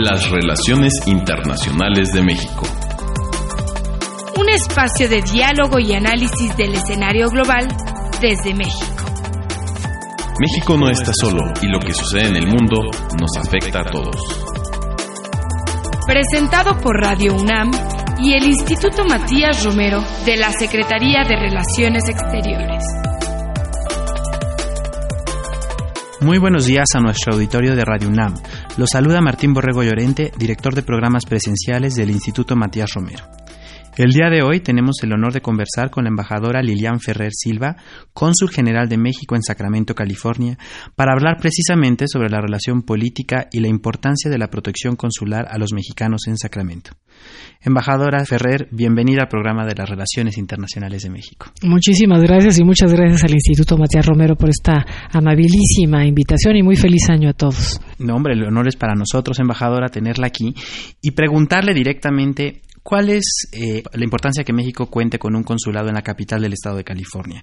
Las relaciones internacionales de México. Un espacio de diálogo y análisis del escenario global desde México. México no está solo y lo que sucede en el mundo nos afecta a todos. Presentado por Radio UNAM y el Instituto Matías Romero de la Secretaría de Relaciones Exteriores. Muy buenos días a nuestro auditorio de Radio UNAM. Los saluda Martín Borrego Llorente, director de programas presenciales del Instituto Matías Romero. El día de hoy tenemos el honor de conversar con la embajadora Lilian Ferrer Silva, cónsul general de México en Sacramento, California, para hablar precisamente sobre la relación política y la importancia de la protección consular a los mexicanos en Sacramento. Embajadora Ferrer, bienvenida al programa de las Relaciones Internacionales de México. Muchísimas gracias y muchas gracias al Instituto Matías Romero por esta amabilísima invitación y muy feliz año a todos. No, hombre, el honor es para nosotros, embajadora, tenerla aquí y preguntarle directamente ¿Cuál es eh, la importancia que México cuente con un consulado en la capital del estado de California?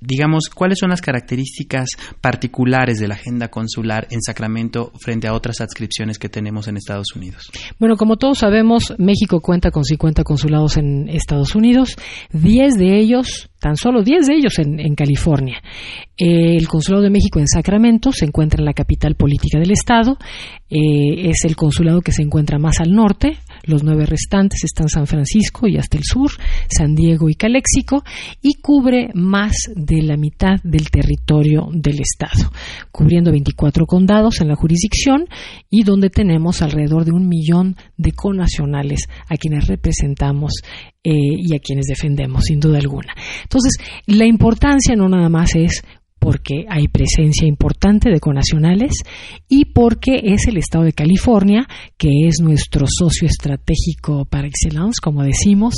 digamos, ¿cuáles son las características particulares de la agenda consular en Sacramento frente a otras adscripciones que tenemos en Estados Unidos? Bueno, como todos sabemos, México cuenta con 50 consulados en Estados Unidos, 10 de ellos tan solo 10 de ellos en, California. el Consulado de México en Sacramento se encuentra en la capital política del estado, eh, es el consulado que se encuentra más al norte, los nueve restantes están San Francisco y hasta el sur, San Diego y Caléxico, y cubre más de la mitad del territorio del estado, cubriendo 24 condados en la jurisdicción y donde tenemos alrededor de un millón de conacionales a quienes representamos eh, y a quienes defendemos, sin duda alguna. Entonces, la importancia no nada más es porque hay presencia importante de conacionales y porque es el estado de California, que es nuestro socio estratégico par excellence, como decimos.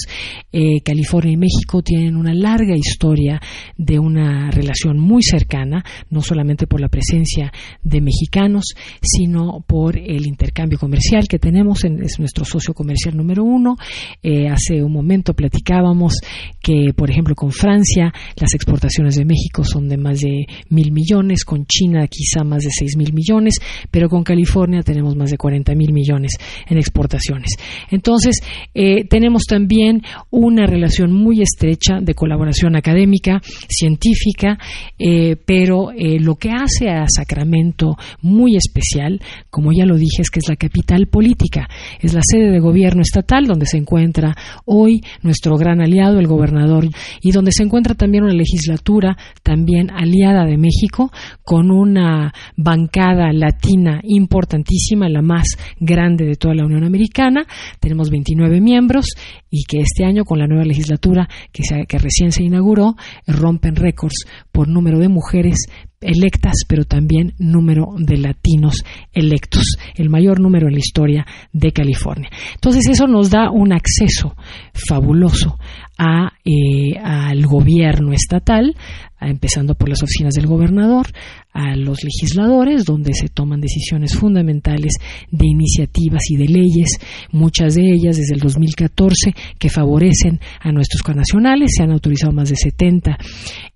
Eh, California y México tienen una larga historia de una relación muy cercana, no solamente por la presencia de mexicanos, sino por el intercambio comercial que tenemos, es nuestro socio comercial número uno. Eh, hace un momento platicábamos que, por ejemplo, con Francia las exportaciones de México son de más de mil millones, con China quizá más de seis mil millones, pero con California tenemos más de 40 mil millones en exportaciones. Entonces, eh, tenemos también una relación muy estrecha de colaboración académica, científica, eh, pero eh, lo que hace a Sacramento muy especial, como ya lo dije, es que es la capital política, es la sede de gobierno estatal donde se encuentra hoy nuestro gran aliado, el gobernador, y donde se encuentra también una legislatura también aliada de México con una bancada latina importantísima, la más grande de toda la Unión Americana. Tenemos 29 miembros y que este año con la nueva legislatura que, que recién se inauguró rompen récords por número de mujeres electas, pero también número de latinos electos, el mayor número en la historia de California. Entonces eso nos da un acceso fabuloso a, eh, al gobierno estatal, empezando por las oficinas del gobernador, a los legisladores, donde se toman decisiones fundamentales de iniciativas y de leyes, muchas de ellas desde el 2014 que favorecen a nuestros connacionales. Se han autorizado más de 70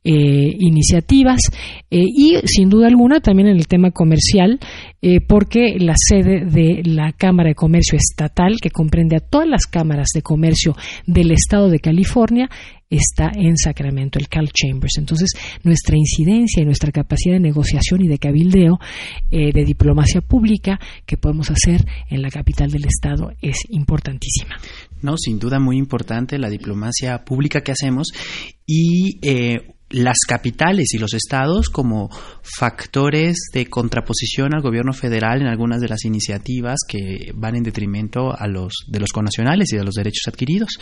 eh, iniciativas eh, y, sin duda alguna, también en el tema comercial, eh, porque la sede de la Cámara de Comercio Estatal, que comprende a todas las cámaras de comercio del Estado de California, está en Sacramento, el Cal Chambers. Entonces, nuestra incidencia y nuestra capacidad de negociación y de cabildeo, eh, de diplomacia pública que podemos hacer en la capital del Estado es importantísima. No, sin duda muy importante la diplomacia pública que hacemos y eh, las capitales y los estados como factores de contraposición al gobierno federal en algunas de las iniciativas que van en detrimento a los de los connacionales y de los derechos adquiridos.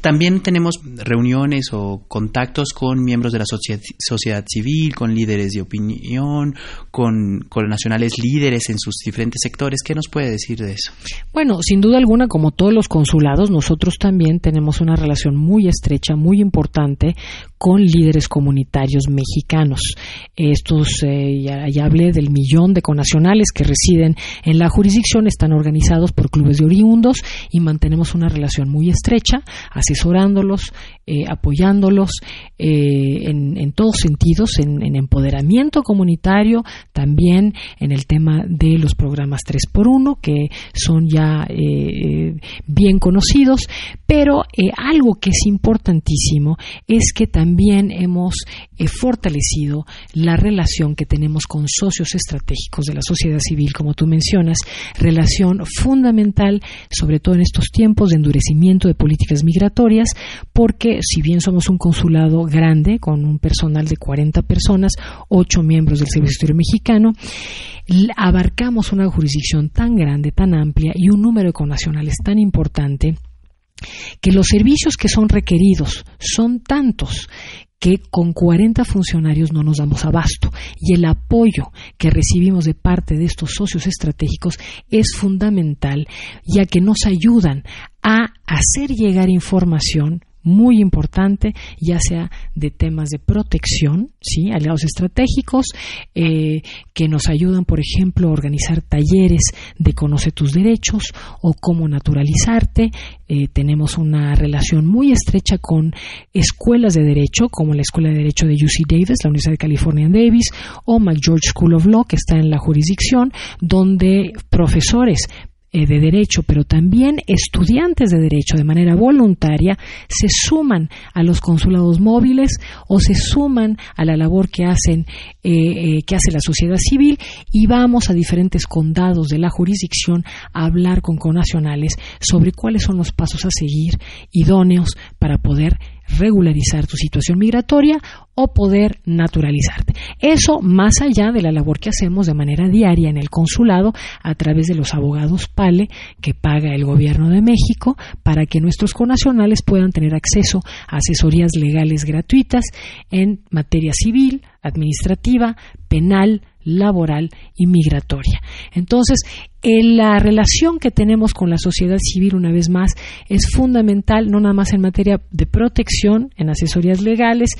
También tenemos reuniones o contactos con miembros de la sociedad, civil, con líderes de opinión, con, con nacionales líderes en sus diferentes sectores. ¿Qué nos puede decir de eso? Bueno, sin duda alguna, como todos los consulados, nosotros también tenemos una relación muy estrecha, muy importante con líderes comunitarios mexicanos. Estos, eh, ya, hablé del millón de conacionales que residen en la jurisdicción, están organizados por clubes de oriundos y mantenemos una relación muy estrecha, asesorándolos, eh, apoyándolos eh, en, todos sentidos, en, empoderamiento comunitario, también en el tema de los programas 3x1, que son ya bien conocidos, pero algo que es importantísimo es que también hemos fortalecido la relación que tenemos con socios estratégicos de la sociedad civil, como tú mencionas, relación fundamental, sobre todo en estos tiempos de endurecimiento de políticas migratorias, porque si bien somos un consulado grande, con un personal de 40 personas, 8 miembros del Servicio Exterior Mexicano, abarcamos una jurisdicción tan grande, tan amplia y un número de connacionales tan importante que los servicios que son requeridos son tantos que con 40 funcionarios no nos damos abasto. Y el apoyo que recibimos de parte de estos socios estratégicos es fundamental ya que nos ayudan a hacer llegar información muy importante, ya sea de temas de protección, aliados estratégicos, eh, que nos ayudan, por ejemplo, a organizar talleres de conoce tus derechos o cómo naturalizarte. Eh, tenemos una relación muy estrecha con escuelas de derecho, como la Escuela de Derecho de UC Davis, la Universidad de California en Davis, o McGeorge School of Law, que está en la jurisdicción, donde profesores eh, de derecho, pero también estudiantes de derecho de manera voluntaria se suman a los consulados móviles o se suman a la labor que hacen eh, eh, que hace la sociedad civil y vamos a diferentes condados de la jurisdicción a hablar con conacionales sobre cuáles son los pasos a seguir idóneos para poder regularizar tu situación migratoria o poder naturalizarte. Eso más allá de la labor que hacemos de manera diaria en el consulado a través de los abogados PALE que paga el gobierno de México para que nuestros conacionales puedan tener acceso a asesorías legales gratuitas en materia civil, administrativa, penal, laboral y migratoria. Entonces, la relación que tenemos con la sociedad civil, una vez más, es fundamental, no nada más en materia de protección, en asesorías legales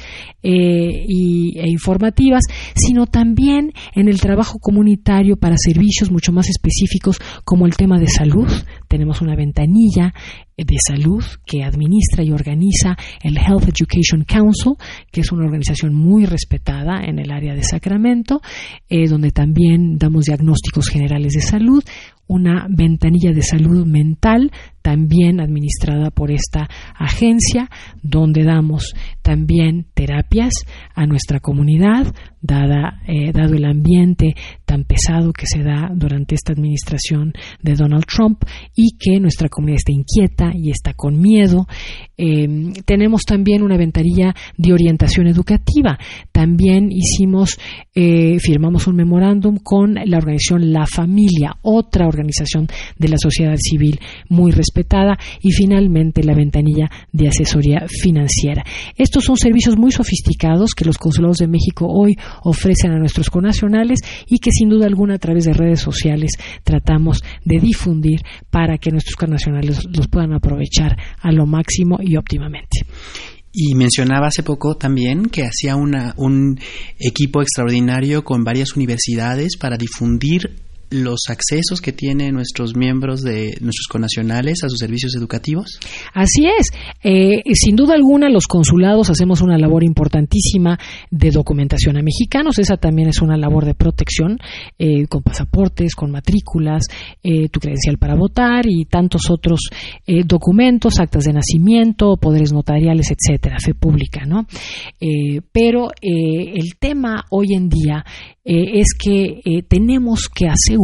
eh, y, e informativas, sino también en el trabajo comunitario para servicios mucho más específicos como el tema de salud. Tenemos una ventanilla de salud que administra y organiza el Health Education Council, que es una organización muy respetada en el área de Sacramento, eh, donde también damos diagnósticos generales de salud, una ventanilla de salud mental también administrada por esta agencia, donde damos también terapias a nuestra comunidad, eh, dado el ambiente tan pesado que se da durante esta administración de Donald Trump y que nuestra comunidad está inquieta y está con miedo. Em, tenemos también una ventanilla de orientación educativa. También hicimos, eh, firmamos un memorándum con la organización La Familia, otra organización de la sociedad civil muy respetada, y finalmente la ventanilla de asesoría financiera. Estos son servicios muy sofisticados que los consulados de México hoy ofrecen a nuestros conacionales y que sin duda alguna a través de redes sociales tratamos de difundir para que nuestros conacionales los puedan aprovechar a lo máximo y óptimamente. Y mencionaba hace poco también que hacía un equipo extraordinario con varias universidades para difundir los accesos que tienen nuestros miembros de nuestros conacionales a sus servicios educativos? Así es. Eh, sin duda alguna, los consulados hacemos una labor importantísima de documentación a mexicanos. Esa también es una labor de protección eh, con pasaportes, con matrículas, eh, tu credencial para votar y tantos otros documentos, actas de nacimiento, poderes notariales, etcétera, fe pública, ¿no? pero el tema hoy en día es que tenemos que hacer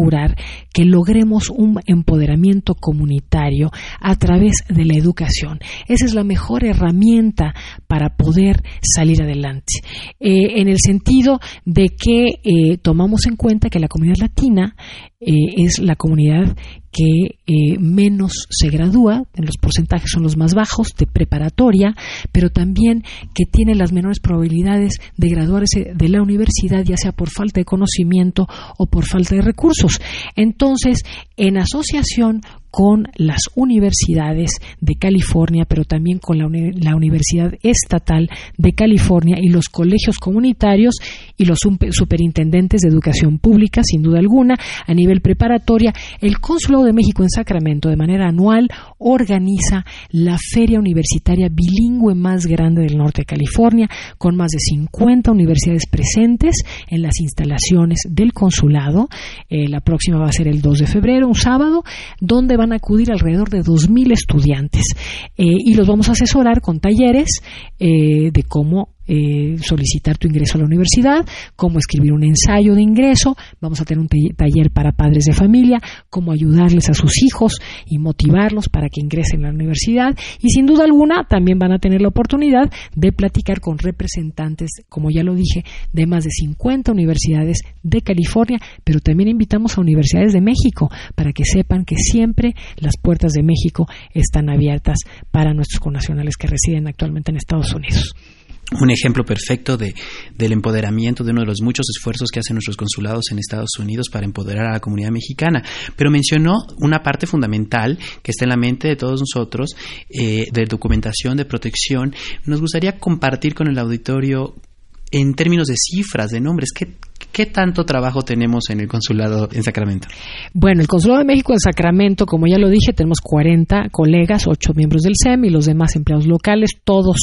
que logremos un empoderamiento comunitario a través de la educación. Esa es la mejor herramienta para poder salir adelante. Eh, en el sentido de que eh, tomamos en cuenta que la comunidad latina eh, es la comunidad que eh, menos se gradúa, en los porcentajes son los más bajos de preparatoria, pero también que tiene las menores probabilidades de graduarse de la universidad, ya sea por falta de conocimiento o por falta de recursos. Entonces, en asociación con las universidades de California, pero también con la, la Universidad Estatal de California y los colegios comunitarios y los superintendentes de educación pública, sin duda alguna, a nivel preparatoria. El Consulado de México en Sacramento, de manera anual, organiza la feria universitaria bilingüe más grande del norte de California, con más de 50 universidades presentes en las instalaciones del consulado. Eh, la próxima va a ser el 2 de febrero, un sábado, donde van a acudir alrededor de 2.000 estudiantes. Eh, y los vamos a asesorar con talleres eh, de cómo eh, solicitar tu ingreso a la universidad, cómo escribir un ensayo de ingreso, vamos a tener un taller para padres de familia, cómo ayudarles a sus hijos y motivarlos para que ingresen a la universidad. Y sin duda alguna también van a tener la oportunidad de platicar con representantes, como ya lo dije, de más de 50 universidades de California, pero también invitamos a universidades de México para que sepan que siempre las puertas de México están abiertas para nuestros connacionales que residen actualmente en Estados Unidos un ejemplo perfecto de, del empoderamiento de uno de los muchos esfuerzos que hacen nuestros consulados en Estados Unidos para empoderar a la comunidad mexicana. Pero mencionó una parte fundamental que está en la mente de todos nosotros, eh, de documentación, de protección. Nos gustaría compartir con el auditorio en términos de cifras, de nombres, ¿qué, ¿Qué tanto trabajo tenemos en el consulado en Sacramento? Bueno, el consulado de México en Sacramento, como ya lo dije, tenemos 40 colegas, 8 miembros del SEM y los demás empleados locales, todos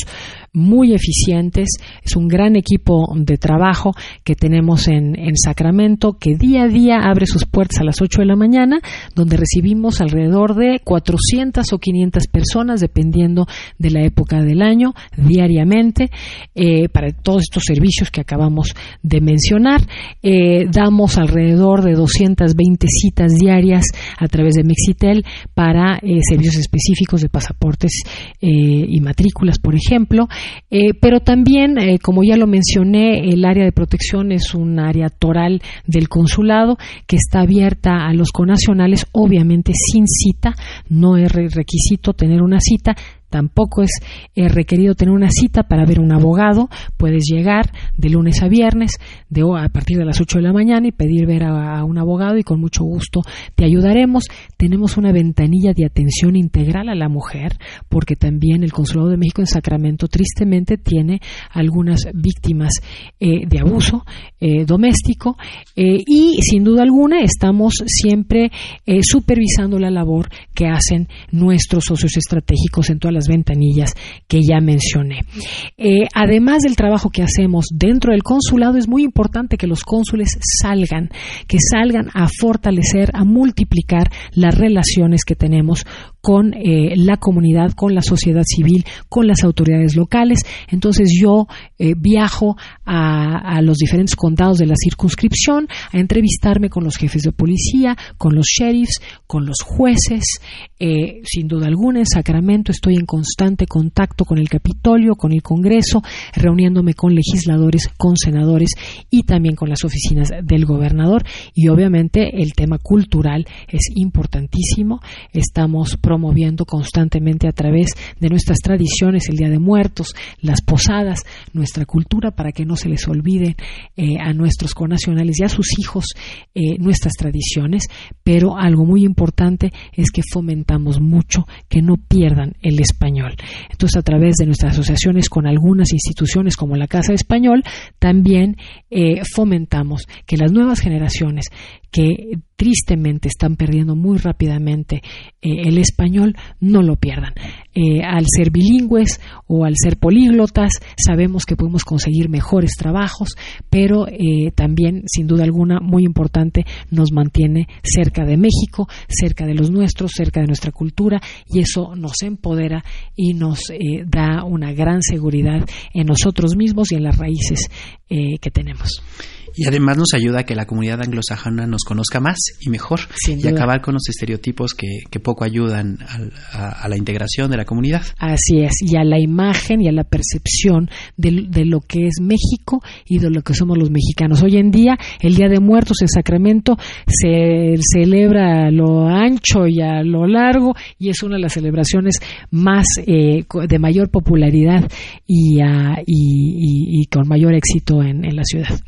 muy eficientes. Es un gran equipo de trabajo que tenemos en, en Sacramento que día a día abre sus puertas a las 8 de la mañana, donde recibimos alrededor de 400 o 500 personas, dependiendo de la época del año, diariamente, eh, para todos estos servicios que acabamos de mencionar. Eh, damos alrededor de 220 citas diarias a través de Mexitel para eh, servicios específicos de pasaportes y matrículas, por ejemplo. Eh, pero también, eh, como ya lo mencioné, el área de protección es un área toral del consulado que está abierta a los conacionales, obviamente sin cita, no es requisito tener una cita, Tampoco es eh, requerido tener una cita para ver un abogado. Puedes llegar de lunes a viernes de, a partir de las 8 de la mañana y pedir ver a, un abogado y con mucho gusto te ayudaremos. Tenemos una ventanilla de atención integral a la mujer porque también el Consulado de México en Sacramento tristemente tiene algunas víctimas eh, de abuso eh, doméstico y sin duda alguna estamos siempre supervisando la labor que hacen nuestros socios estratégicos en todas las ventanillas que ya mencioné. Eh, además del trabajo que hacemos dentro del consulado, es muy importante que los cónsules salgan, que salgan a fortalecer, a multiplicar las relaciones que tenemos con eh, la comunidad, con la sociedad civil, con las autoridades locales. Entonces yo eh, viajo a, los diferentes condados de la circunscripción a entrevistarme con los jefes de policía, con los sheriffs, con los jueces. Sin duda alguna, en Sacramento estoy en constante contacto con el Capitolio, con el Congreso, reuniéndome con legisladores, con senadores y también con las oficinas del gobernador. Y obviamente el tema cultural es importantísimo. Estamos promoviendo constantemente a través de nuestras tradiciones, el Día de Muertos, las posadas, nuestra cultura, para que no se les olvide eh, a nuestros conacionales y a sus hijos eh, nuestras tradiciones, pero algo muy importante es que fomentamos mucho que no pierdan el español. Entonces, a través de nuestras asociaciones con algunas instituciones como la Casa Español, también eh, fomentamos que las nuevas generaciones que tristemente están perdiendo muy rápidamente eh, el español, no lo pierdan. Eh, al ser bilingües o al ser políglotas, sabemos que podemos conseguir mejores trabajos, pero eh, también, sin duda alguna, muy importante, nos mantiene cerca de México, cerca de los nuestros, cerca de nuestra cultura, y eso nos empodera y nos da una gran seguridad en nosotros mismos y en las raíces que tenemos. Y además nos ayuda a que la comunidad anglosajona nos conozca más y mejor y acabar con los estereotipos que, poco ayudan a, la integración de la comunidad. Así es, y a la imagen y a la percepción de, de, lo que es México y de lo que somos los mexicanos. Hoy en día, el Día de Muertos en Sacramento se celebra a lo ancho y a lo largo y es una de las celebraciones más eh, de mayor popularidad y, y, con mayor éxito en la ciudad.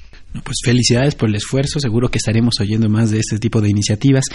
Pues felicidades por el esfuerzo, seguro que estaremos oyendo más de este tipo de iniciativas.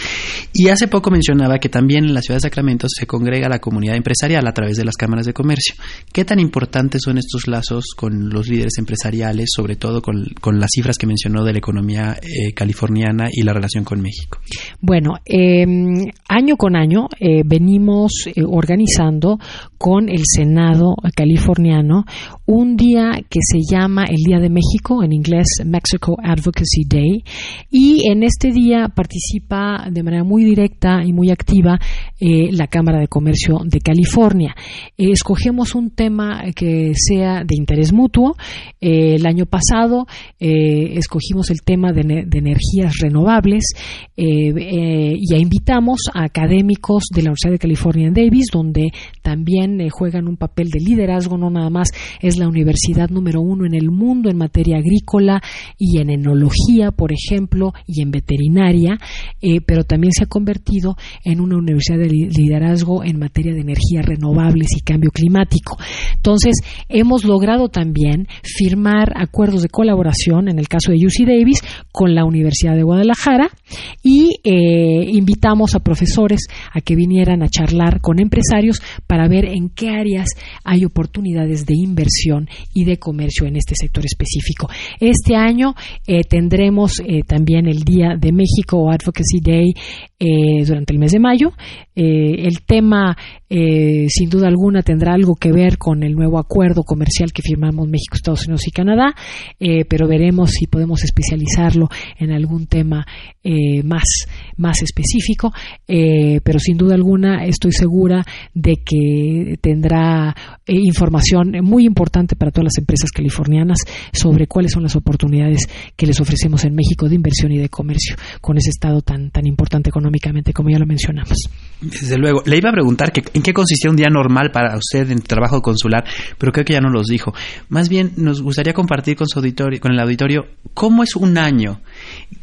Y hace poco mencionaba que también en la ciudad de Sacramento se congrega la comunidad empresarial a través de las cámaras de comercio. ¿Qué tan importantes son estos lazos con los líderes empresariales, sobre todo con, las cifras que mencionó de la economía eh, californiana y la relación con México? Bueno, em, año con año eh, venimos eh, organizando con el Senado californiano un día que se llama el Día de México, en inglés Mexico Advocacy Day, y en este día participa de manera muy directa y muy activa eh, la Cámara de Comercio de California. Eh, escogemos un tema que sea de interés mutuo. Eh, el año pasado escogimos el tema de, energías renovables y invitamos a académicos de la Universidad de California en Davis, donde también juegan un papel de liderazgo, no nada más es la universidad número uno en el mundo en materia agrícola y en enología, por ejemplo, y en veterinaria, eh, pero también se ha convertido en una universidad de liderazgo en materia de energías renovables y cambio climático. Entonces, hemos logrado también firmar acuerdos de colaboración, en el caso de UC Davis, con la Universidad de Guadalajara y eh, invitamos a profesores a que vinieran a charlar con empresarios para ver en qué áreas hay oportunidades de inversión y de comercio en este sector específico. Este año eh, tendremos eh, también el Día de México o Advocacy Day eh, durante el mes de mayo. el tema, sin duda alguna, tendrá algo que ver con el nuevo acuerdo comercial que firmamos México, Estados Unidos y Canadá, pero veremos si podemos especializarlo en algún tema más, más específico. pero sin duda alguna, estoy segura de que tendrá información muy importante para todas las empresas californianas sobre cuáles son las oportunidades que les ofrecemos en México de inversión y de comercio con ese estado tan, tan importante económicamente como ya lo mencionamos. Desde luego. Le iba a preguntar que, en qué consistía un día normal para usted en trabajo consular, pero creo que ya no los dijo. Más bien nos gustaría compartir con su auditorio, con el auditorio, cómo es un año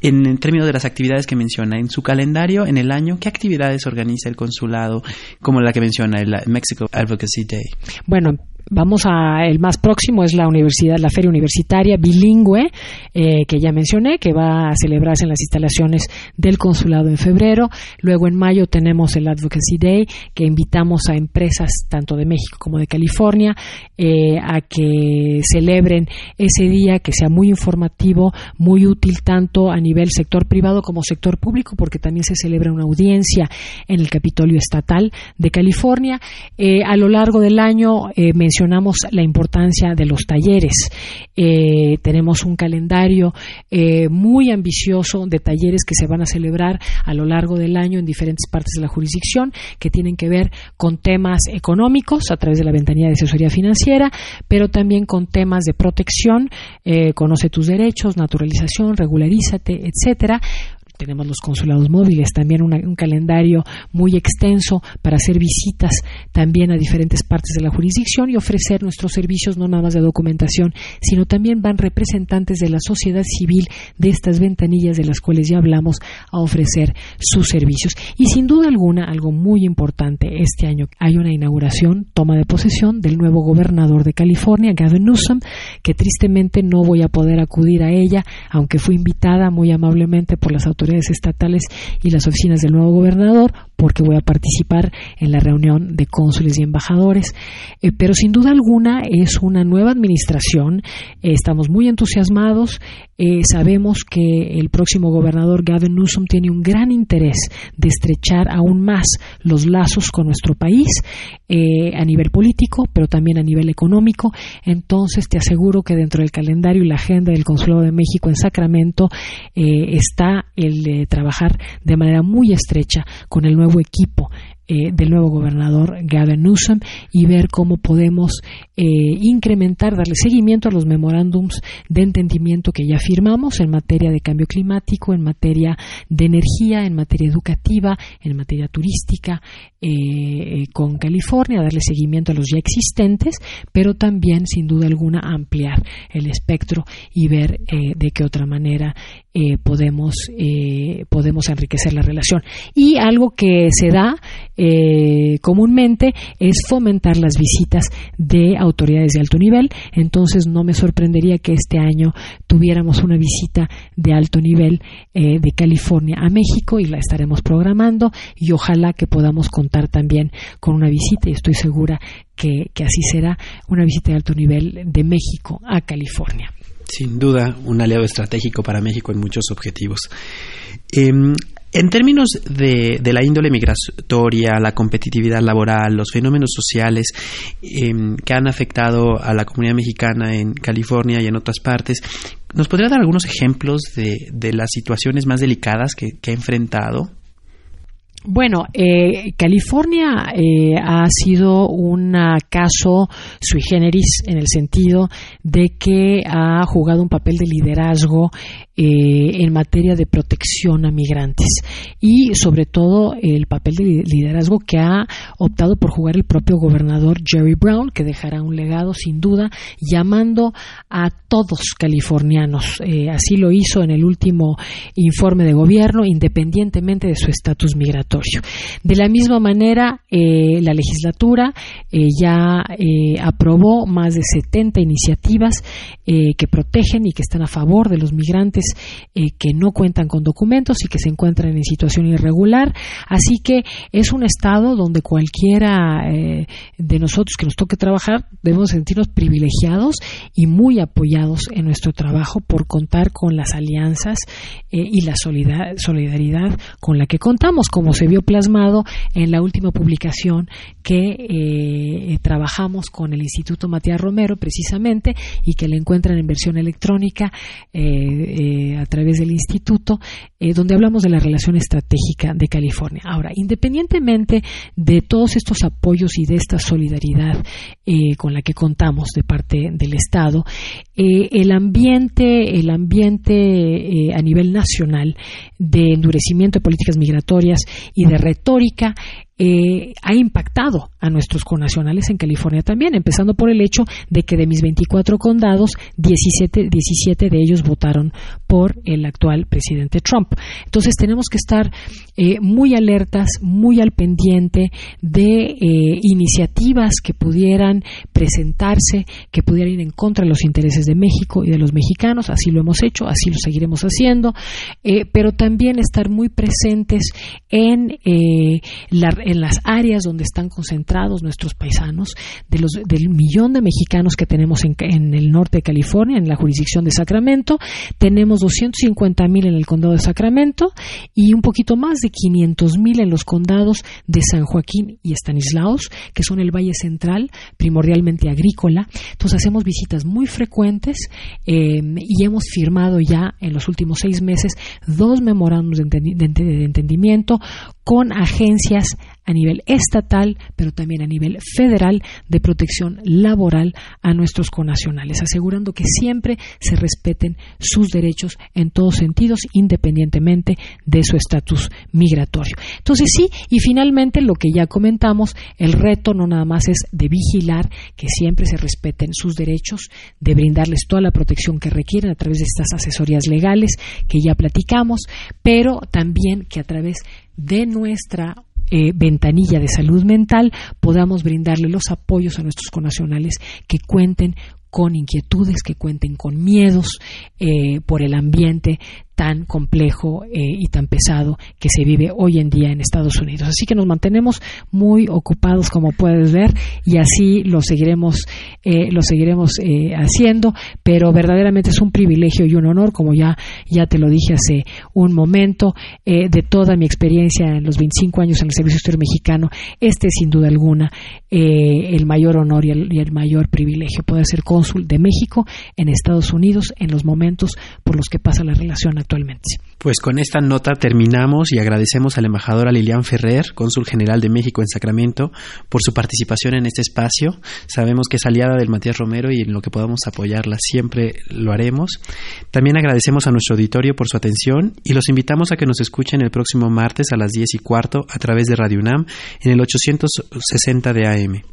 en, términos de las actividades que menciona en su calendario en el año. ¿Qué actividades organiza el consulado, como la que menciona el Mexico Advocacy Day? Bueno, Vamos a el más próximo es la universidad, la feria universitaria bilingüe eh, que ya mencioné, que va a celebrarse en las instalaciones del consulado en febrero. Luego en mayo tenemos el Advocacy Day, que invitamos a empresas tanto de México como de California eh, a que celebren ese día, que sea muy informativo, muy útil tanto a nivel sector privado como sector público, porque también se celebra una audiencia en el Capitolio Estatal de California. Eh, a lo largo del año mencionamos la importancia de los talleres. Eh, tenemos un calendario eh, muy ambicioso de talleres que se van a celebrar a lo largo del año en diferentes partes de la jurisdicción que tienen que ver con temas económicos a través de la ventanilla de asesoría financiera, pero también con temas de protección, eh, conoce tus derechos, naturalización, regularízate, etcétera tenemos los consulados móviles, también un calendario muy extenso para hacer visitas también a diferentes partes de la jurisdicción y ofrecer nuestros servicios no nada más de documentación, sino también van representantes de la sociedad civil de estas ventanillas de las cuales ya hablamos a ofrecer sus servicios. Y sin duda alguna, algo muy importante, este año hay una inauguración, toma de posesión del nuevo gobernador de California, Gavin Newsom, que tristemente no voy a poder acudir a ella, aunque fui invitada muy amablemente por las autoridades estatales y las oficinas del nuevo gobernador, porque voy a participar en la reunión de cónsules y embajadores. Eh, pero sin duda alguna es una nueva administración, eh, estamos muy entusiasmados, eh, sabemos que el próximo gobernador Gavin Newsom tiene un gran interés de estrechar aún más los lazos con nuestro país a nivel político, pero también a nivel económico. Entonces te aseguro que dentro del calendario y la agenda del Consulado de México en Sacramento está el de trabajar de manera muy estrecha con el nuevo equipo eh, del nuevo gobernador Gavin Newsom y ver cómo podemos eh, incrementar, darle seguimiento a los memorándums de entendimiento que ya firmamos en materia de cambio climático, en materia de energía, en materia educativa, en materia turística eh, con California, darle seguimiento a los ya existentes, pero también, sin duda alguna, ampliar el espectro y ver de qué otra manera podemos, podemos enriquecer la relación. Y algo que se da eh, comúnmente es fomentar las visitas de autoridades de alto nivel. Entonces no me sorprendería que este año tuviéramos una visita de alto nivel eh, de California a México y la estaremos programando y ojalá que podamos contar también con una visita y estoy segura que, así será una visita de alto nivel de México a California. Sin duda, un aliado estratégico para México en muchos objetivos. Em, en términos de, la índole migratoria, la competitividad laboral, los fenómenos sociales em, que han afectado a la comunidad mexicana en California y en otras partes, ¿nos podría dar algunos ejemplos de, las situaciones más delicadas que ha enfrentado? Bueno, eh, California eh, ha sido un caso sui generis en el sentido de que ha jugado un papel de liderazgo eh, en materia de protección a migrantes y sobre todo el papel de liderazgo que ha optado por jugar el propio gobernador Jerry Brown, que dejará un legado sin duda, llamando a todos californianos. Eh, así lo hizo en el último informe de gobierno, independientemente de su estatus migratorio. De la misma manera, eh, la legislatura ya aprobó más de 70 iniciativas que protegen y que están a favor de los migrantes eh, que no cuentan con documentos y que se encuentran en situación irregular. Así que es un estado donde cualquiera eh, de nosotros que nos toque trabajar debemos sentirnos privilegiados y muy apoyados en nuestro trabajo por contar con las alianzas eh, y la solidaridad con la que contamos, como se vio plasmado en la última publicación que trabajamos con el Instituto Matías Romero precisamente y que le encuentran en versión electrónica a través del instituto, eh, donde hablamos de la relación estratégica de California. Ahora, independientemente de todos estos apoyos y de esta solidaridad eh, con la que contamos de parte del Estado, el ambiente, el ambiente a nivel nacional de endurecimiento de políticas migratorias y de retórica eh, ha impactado a nuestros connacionales en California también, empezando por el hecho de que de mis 24 condados, 17, 17 de ellos votaron por el actual presidente Trump. Entonces tenemos que estar eh, muy alertas, muy al pendiente de eh, iniciativas que pudieran presentarse, que pudieran ir en contra de los intereses de México y de los mexicanos. Así lo hemos hecho, así lo seguiremos haciendo, pero también estar muy presentes en la en las áreas donde están concentrados nuestros paisanos, de los, del millón de mexicanos que tenemos en, el norte de California, en la jurisdicción de Sacramento, tenemos 250 mil en el condado de Sacramento y un poquito más de 500 mil en los condados de San Joaquín y Estanislaos, que son el Valle Central, primordialmente agrícola. Entonces hacemos visitas muy frecuentes eh, y hemos firmado ya en los últimos seis meses dos memorándums de entendimiento con agencias a nivel estatal, pero también a nivel federal de protección laboral a nuestros conacionales, asegurando que siempre se respeten sus derechos en todos sentidos, independientemente de su estatus migratorio. Entonces sí, y finalmente lo que ya comentamos, el reto no nada más es de vigilar que siempre se respeten sus derechos, de brindarles toda la protección que requieren a través de estas asesorías legales que ya platicamos, pero también que a través de nuestra eh, ventanilla de salud mental podamos brindarle los apoyos a nuestros conacionales que cuenten con inquietudes, que cuenten con miedos eh, por el ambiente tan complejo eh, y tan pesado que se vive hoy en día en Estados Unidos. Así que nos mantenemos muy ocupados, como puedes ver, y así lo seguiremos, eh, lo seguiremos eh, haciendo. Pero verdaderamente es un privilegio y un honor, como ya ya te lo dije hace un momento, de toda mi experiencia en los 25 años en el Servicio Exterior Mexicano. Este es sin duda alguna el mayor honor y el mayor privilegio poder ser cónsul de México en Estados Unidos en los momentos por los que pasa la relación actualmente. Pues con esta nota terminamos y agradecemos a la embajadora Lilian Ferrer, cónsul general de México en Sacramento, por su participación en este espacio. Sabemos que es aliada del Matías Romero y en lo que podamos apoyarla siempre lo haremos. También agradecemos a nuestro auditorio por su atención y los invitamos a que nos escuchen el próximo martes a las 10 y cuarto a través de Radio UNAM en el 860 de AM.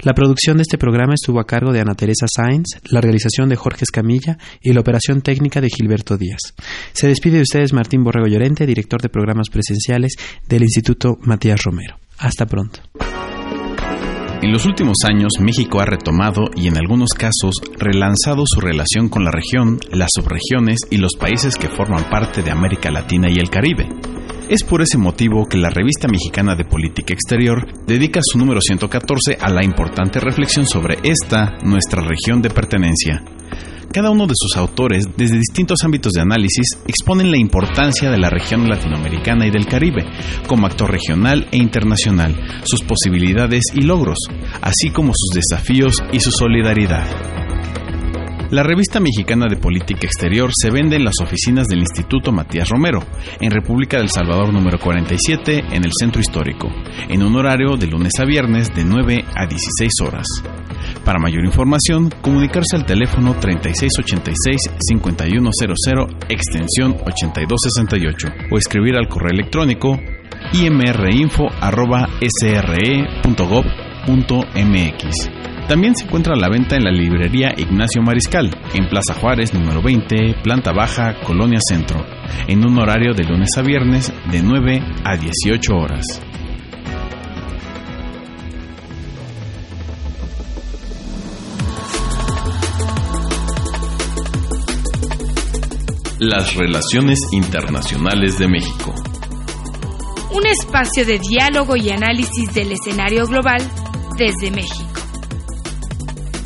La producción de este programa estuvo a cargo de Ana Teresa Sáenz, la realización de Jorge Escamilla y la operación técnica de Gilberto Díaz. Se despide de ustedes Martín Borrego Llorente, director de programas presenciales del Instituto Matías Romero. Hasta pronto. En los últimos años, México ha retomado y en algunos casos relanzado su relación con la región, las subregiones y los países que forman parte de América Latina y el Caribe. Es por ese motivo que la revista mexicana de política exterior dedica su número 114 a la importante reflexión sobre esta, nuestra región de pertenencia. Cada uno de sus autores, desde distintos ámbitos de análisis, exponen la importancia de la región latinoamericana y del Caribe, como actor regional e internacional, sus posibilidades y logros, así como sus desafíos y su solidaridad. La revista mexicana de política exterior se vende en las oficinas del Instituto Matías Romero, en República del Salvador número 47, en el Centro Histórico, en un horario de lunes a viernes de 9 a 16 horas. Para mayor información, comunicarse al teléfono 3686-5100 extensión 8268 o escribir al correo electrónico imrinfo.sre.gov.mx. También se encuentra a la venta en la librería Ignacio Mariscal, en Plaza Juárez número 20, planta baja, Colonia Centro, en un horario de lunes a viernes de 9 a 18 horas. Las relaciones internacionales de México. Un espacio de diálogo y análisis del escenario global desde México.